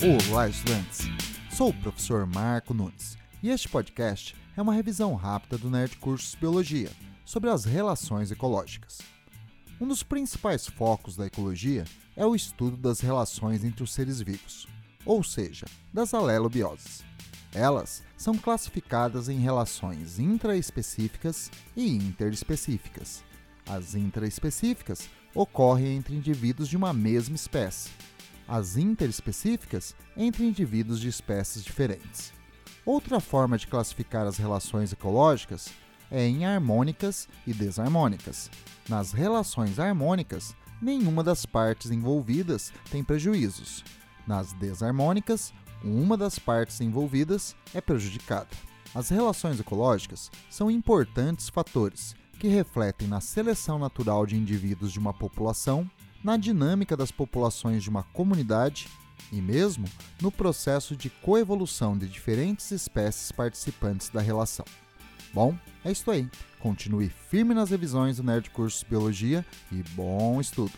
Olá, estudantes! Sou o professor Marco Nunes e este podcast é uma revisão rápida do Nerd Cursos Biologia sobre as relações ecológicas. Um dos principais focos da ecologia é o estudo das relações entre os seres vivos, ou seja, das alelobioses. Elas são classificadas em relações intraespecíficas e interespecíficas. As intraespecíficas ocorrem entre indivíduos de uma mesma espécie, as interespecíficas entre indivíduos de espécies diferentes. Outra forma de classificar as relações ecológicas é em harmônicas e desarmônicas. Nas relações harmônicas, nenhuma das partes envolvidas tem prejuízos. Nas desarmônicas, uma das partes envolvidas é prejudicada. As relações ecológicas são importantes fatores que refletem na seleção natural de indivíduos de uma população, na dinâmica das populações de uma comunidade e mesmo no processo de coevolução de diferentes espécies participantes da relação. Bom, é isso aí. Continue firme nas revisões do Nerd Cursos Biologia e bom estudo!